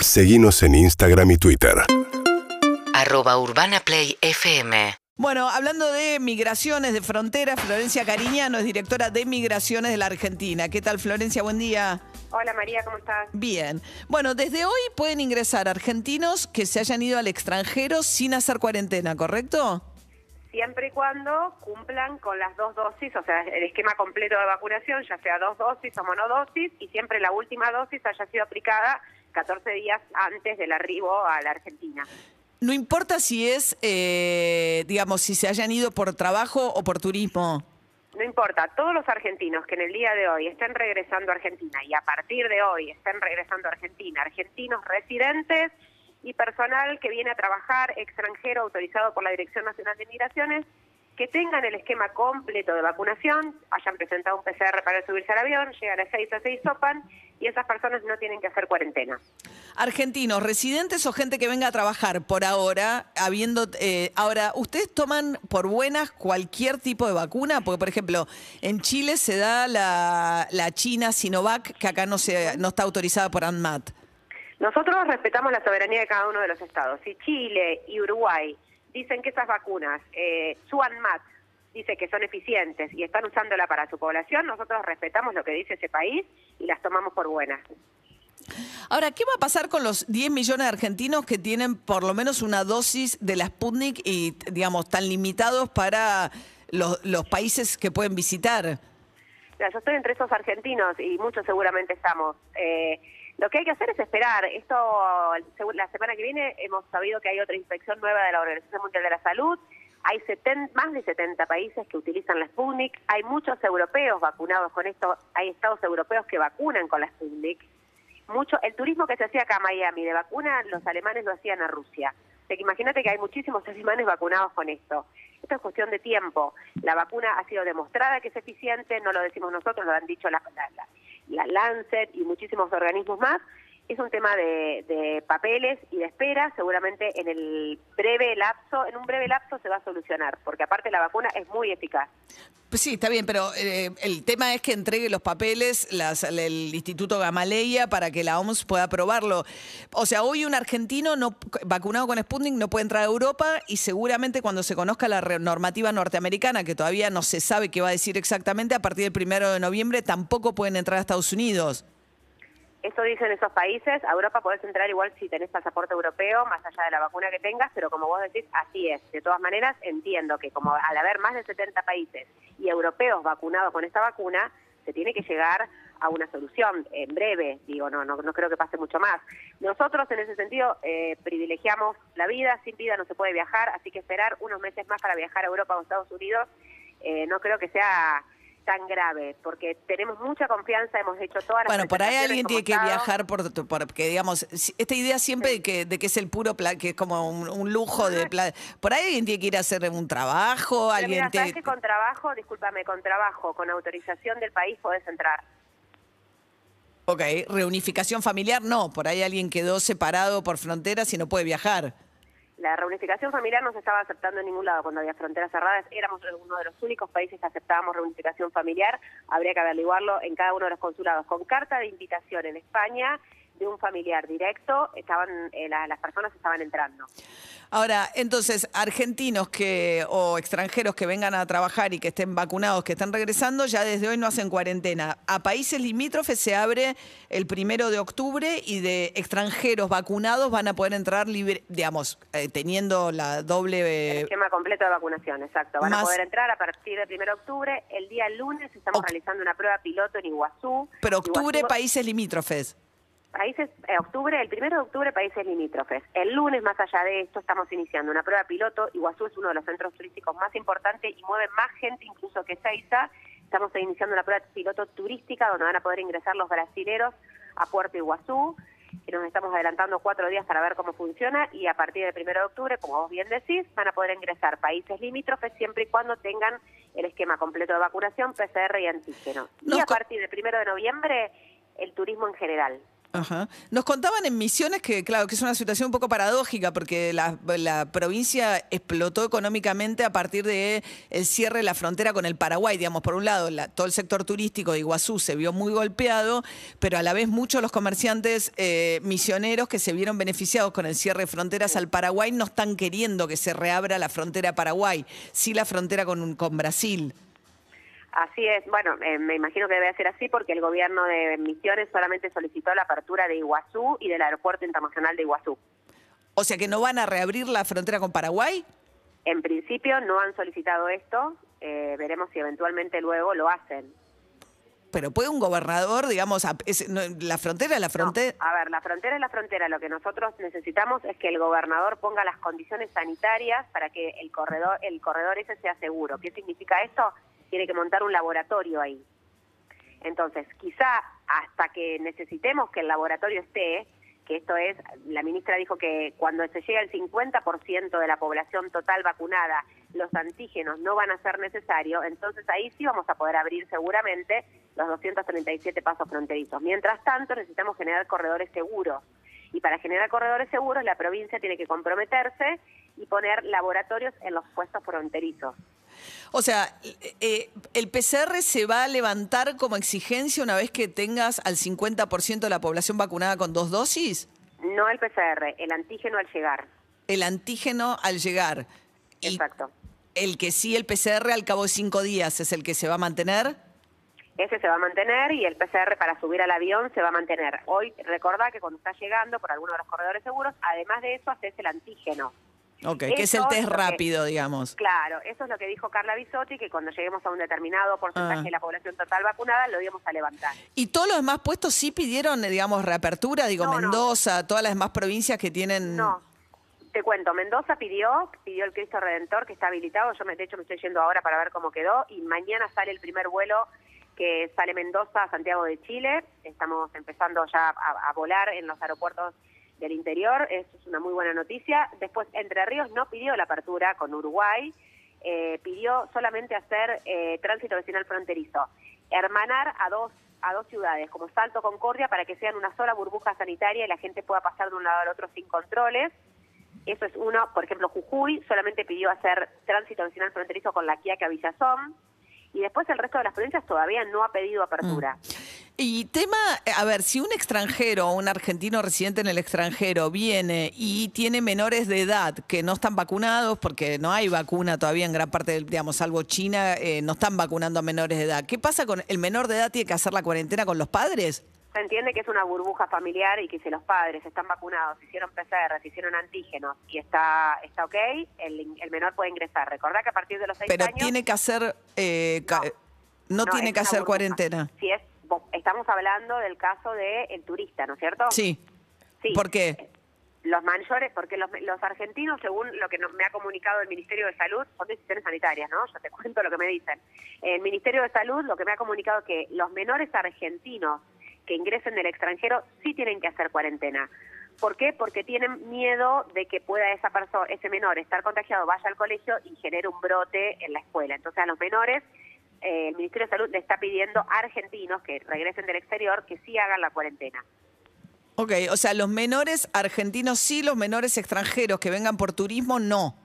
Seguimos en Instagram y Twitter. arroba urbanaplayfm. Bueno, hablando de migraciones, de fronteras, Florencia Cariñano es directora de Migraciones de la Argentina. ¿Qué tal, Florencia? Buen día. Hola María, ¿cómo estás? Bien. Bueno, desde hoy pueden ingresar argentinos que se hayan ido al extranjero sin hacer cuarentena, ¿correcto? Siempre y cuando cumplan con las dos dosis, o sea, el esquema completo de vacunación, ya sea dos dosis o monodosis, y siempre la última dosis haya sido aplicada 14 días antes del arribo a la Argentina. No importa si es, eh, digamos, si se hayan ido por trabajo o por turismo. No importa, todos los argentinos que en el día de hoy estén regresando a Argentina y a partir de hoy estén regresando a Argentina, argentinos residentes y personal que viene a trabajar extranjero autorizado por la Dirección Nacional de Migraciones, que tengan el esquema completo de vacunación, hayan presentado un PCR para subirse al avión, llegan a seis a seis sopan y esas personas no tienen que hacer cuarentena. Argentinos, residentes o gente que venga a trabajar por ahora, habiendo, eh, ahora, ¿ustedes toman por buenas cualquier tipo de vacuna? Porque, por ejemplo, en Chile se da la, la China Sinovac, que acá no, se, no está autorizada por ANMAT. Nosotros respetamos la soberanía de cada uno de los estados. Si Chile y Uruguay dicen que esas vacunas, eh, ANMAT dice que son eficientes y están usándola para su población, nosotros respetamos lo que dice ese país y las tomamos por buenas. Ahora, ¿qué va a pasar con los 10 millones de argentinos que tienen por lo menos una dosis de la Sputnik y, digamos, tan limitados para los países que pueden visitar? Yo estoy entre esos argentinos y muchos seguramente estamos. Eh, lo que hay que hacer es esperar. Esto, la semana que viene hemos sabido que hay otra inspección nueva de la Organización Mundial de la Salud. Hay más de 70 países que utilizan la Sputnik. Hay muchos europeos vacunados con esto. Hay estados europeos que vacunan con la Sputnik. Mucho, el turismo que se hacía acá a Miami de vacuna, los alemanes lo hacían a Rusia. Sea, que imagínate que hay muchísimos alemanes vacunados con esto. Esto es cuestión de tiempo. La vacuna ha sido demostrada que es eficiente, no lo decimos nosotros, lo han dicho la, la- la Lancet y muchísimos organismos más. Es un tema de, de papeles y de espera. Seguramente en el breve lapso, en un breve lapso se va a solucionar, porque aparte la vacuna es muy eficaz. Pues sí, está bien, pero eh, el tema es que entregue los papeles las- el Instituto Gamaleya para que la OMS pueda aprobarlo. O sea, hoy un argentino no, vacunado con Sputnik no puede entrar a Europa y seguramente cuando se conozca la normativa norteamericana, que todavía no se sabe qué va a decir exactamente, a partir del primero de noviembre tampoco pueden entrar a Estados Unidos. Eso dicen esos países. A Europa podés entrar igual si tenés pasaporte europeo, más allá de la vacuna que tengas, pero como vos decís, así es. De todas maneras, entiendo que como al haber más de 70 países y europeos vacunados con esta vacuna, se tiene que llegar a una solución en breve. Digo, no, no, no creo que pase mucho más. Nosotros, en ese sentido, eh, privilegiamos la vida. Sin vida no se puede viajar, así que esperar unos meses más para viajar a Europa o Estados Unidos eh, no creo que sea tan grave, porque tenemos mucha confianza, hemos hecho todas las Bueno, por ahí alguien tiene que viajar por, por- porque digamos, esta idea siempre de que, de que es el puro pla- que es como un, un lujo de pla- por ahí alguien tiene que ir a hacer un trabajo, Pero alguien mira, te- que con trabajo, discúlpame, con trabajo, con autorización del país podés entrar. Ok, reunificación familiar, no, por ahí alguien quedó separado por fronteras y no puede viajar. La reunificación familiar no se estaba aceptando en ningún lado cuando había fronteras cerradas. Éramos uno de los únicos países que aceptábamos reunificación familiar. Habría que averiguarlo en cada uno de los consulados. Con carta de invitación en España de un familiar directo, estaban eh, la- las personas estaban entrando. Ahora, entonces, argentinos que o extranjeros que vengan a trabajar y que estén vacunados, que estén regresando, ya desde hoy no hacen cuarentena. A países limítrofes se abre el primero de octubre y de extranjeros vacunados van a poder entrar libre, digamos, eh, teniendo la doble... El eh, esquema completo de vacunación, exacto. Van más- a poder entrar a partir del 1 de octubre. El día lunes estamos realizando una prueba piloto en Iguazú. pero octubre, Iguazú- países limítrofes. Países, eh, octubre, el primero de octubre, países limítrofes. El lunes, más allá de esto, estamos iniciando una prueba piloto. Iguazú es uno de los centros turísticos más importantes y mueve más gente incluso que Seiza. Estamos iniciando una prueba piloto turística donde van a poder ingresar los brasileros a Puerto Iguazú. Que nos estamos adelantando cuatro días para ver cómo funciona y a partir del primero de octubre, como vos bien decís, van a poder ingresar países limítrofes siempre y cuando tengan el esquema completo de vacunación, PCR y antígeno. Y a partir del primero de noviembre, el turismo en general. Ajá. Nos contaban en Misiones que, claro, que es una situación un poco paradójica porque la, provincia explotó económicamente a partir de el cierre de la frontera con el Paraguay. Digamos, por un lado, la- todo el sector turístico de Iguazú se vio muy golpeado, pero a la vez muchos los comerciantes eh, misioneros que se vieron beneficiados con el cierre de fronteras al Paraguay no están queriendo que se reabra la frontera Paraguay, sí la frontera con, con Brasil. Así es, bueno, eh, me imagino que debe ser así porque el gobierno de Misiones solamente solicitó la apertura de Iguazú y del Aeropuerto Internacional de Iguazú. O sea que no van a reabrir la frontera con Paraguay. En principio no han solicitado esto, eh, veremos si eventualmente luego lo hacen. Pero puede un gobernador, digamos, a- es- no, la frontera es la No, frontera. a ver, la frontera es la frontera. Lo que nosotros necesitamos es que el gobernador ponga las condiciones sanitarias para que el corredor, el corredor ese sea seguro. ¿Qué significa esto? Tiene que montar un laboratorio ahí. Entonces, quizá hasta que necesitemos que el laboratorio esté, que esto es, la ministra dijo que cuando se llegue al 50% de la población total vacunada, los antígenos no van a ser necesarios, entonces ahí sí vamos a poder abrir seguramente los 237 pasos fronterizos. Mientras tanto, necesitamos generar corredores seguros. Y para generar corredores seguros, la provincia tiene que comprometerse y poner laboratorios en los puestos fronterizos. O sea, eh, el PCR se va a levantar como exigencia una vez que tengas al 50% de la población vacunada con dos dosis. No el PCR, el antígeno al llegar. El antígeno al llegar. Y Exacto. el que sí, el PCR al cabo de cinco días es el que se va a mantener. Ese se va a mantener y el PCR para subir al avión se va a mantener. Hoy recordá que cuando estás llegando por alguno de los corredores seguros, además de eso haces el antígeno. Ok, que es el test que- rápido, digamos. Claro, eso es lo que dijo Carla Bisotti, que cuando lleguemos a un determinado porcentaje Ah. de la población total vacunada, lo íbamos a levantar. Y todos los demás puestos sí pidieron, digamos, reapertura, digo, No, no. Mendoza, todas las demás provincias que tienen... No, te cuento, Mendoza pidió, pidió el Cristo Redentor que está habilitado, yo me, de hecho me estoy yendo ahora para ver cómo quedó y mañana sale el primer vuelo que sale Mendoza a Santiago de Chile, estamos empezando ya a, a volar en los aeropuertos del interior, eso es una muy buena noticia. Después Entre Ríos no pidió la apertura con Uruguay, eh, pidió solamente hacer eh, tránsito vecinal fronterizo, hermanar a dos a dos ciudades como Salto Concordia para que sean una sola burbuja sanitaria y la gente pueda pasar de un lado al otro sin controles. Eso es uno, por ejemplo, Jujuy solamente pidió hacer tránsito vecinal fronterizo con la Quiaca Villazón y después el resto de las provincias todavía no ha pedido apertura. Y tema, a ver, si un extranjero o un argentino residente en el extranjero viene y tiene menores de edad que no están vacunados, porque no hay vacuna todavía en gran parte, del, digamos, salvo China, eh, no están vacunando a menores de edad. ¿Qué pasa con el menor de edad? ¿Tiene que hacer la cuarentena con los padres? Se entiende que es una burbuja familiar y que si los padres están vacunados, hicieron PCR, hicieron antígenos y está está ok, el, el menor puede ingresar. Recordá que a partir de los seis Pero años... tiene que hacer, eh, no, tiene que hacer burbuja. cuarentena. Si es, estamos hablando del caso del el turista, ¿no es cierto? Sí. Sí. ¿Por qué? Los mayores, porque los, los argentinos, según lo que no- me ha comunicado el Ministerio de Salud, son decisiones sanitarias, ¿no? Yo te cuento lo que me dicen. El Ministerio de Salud lo que me ha comunicado es que los menores argentinos que ingresen del extranjero sí tienen que hacer cuarentena. ¿Por qué? Porque tienen miedo de que pueda esa persona, ese menor estar contagiado, vaya al colegio y genere un brote en la escuela. Entonces a los menores, eh, el Ministerio de Salud le está pidiendo a argentinos que regresen del exterior que sí hagan la cuarentena. Ok, o sea, los menores argentinos sí, los menores extranjeros que vengan por turismo no.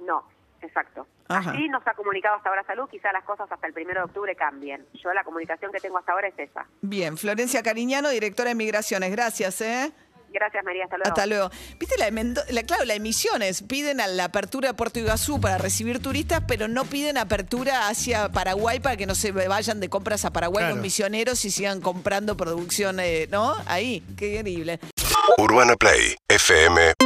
No, exacto. Ajá. Así nos ha comunicado hasta ahora Salud, quizá las cosas hasta el primero de octubre cambien. Yo la comunicación que tengo hasta ahora es esa. Bien, Florencia Cariñano, directora de Migraciones. Gracias, ¿eh? Gracias, María. Hasta luego. Hasta luego. Viste, la, la claro, la de Misiones. Piden a la apertura de Puerto Iguazú para recibir turistas, pero no piden apertura hacia Paraguay para que no se vayan de compras a Paraguay los misioneros y sigan comprando producción, eh, ¿no? Ahí, qué increíble. Urbana Play, fm.com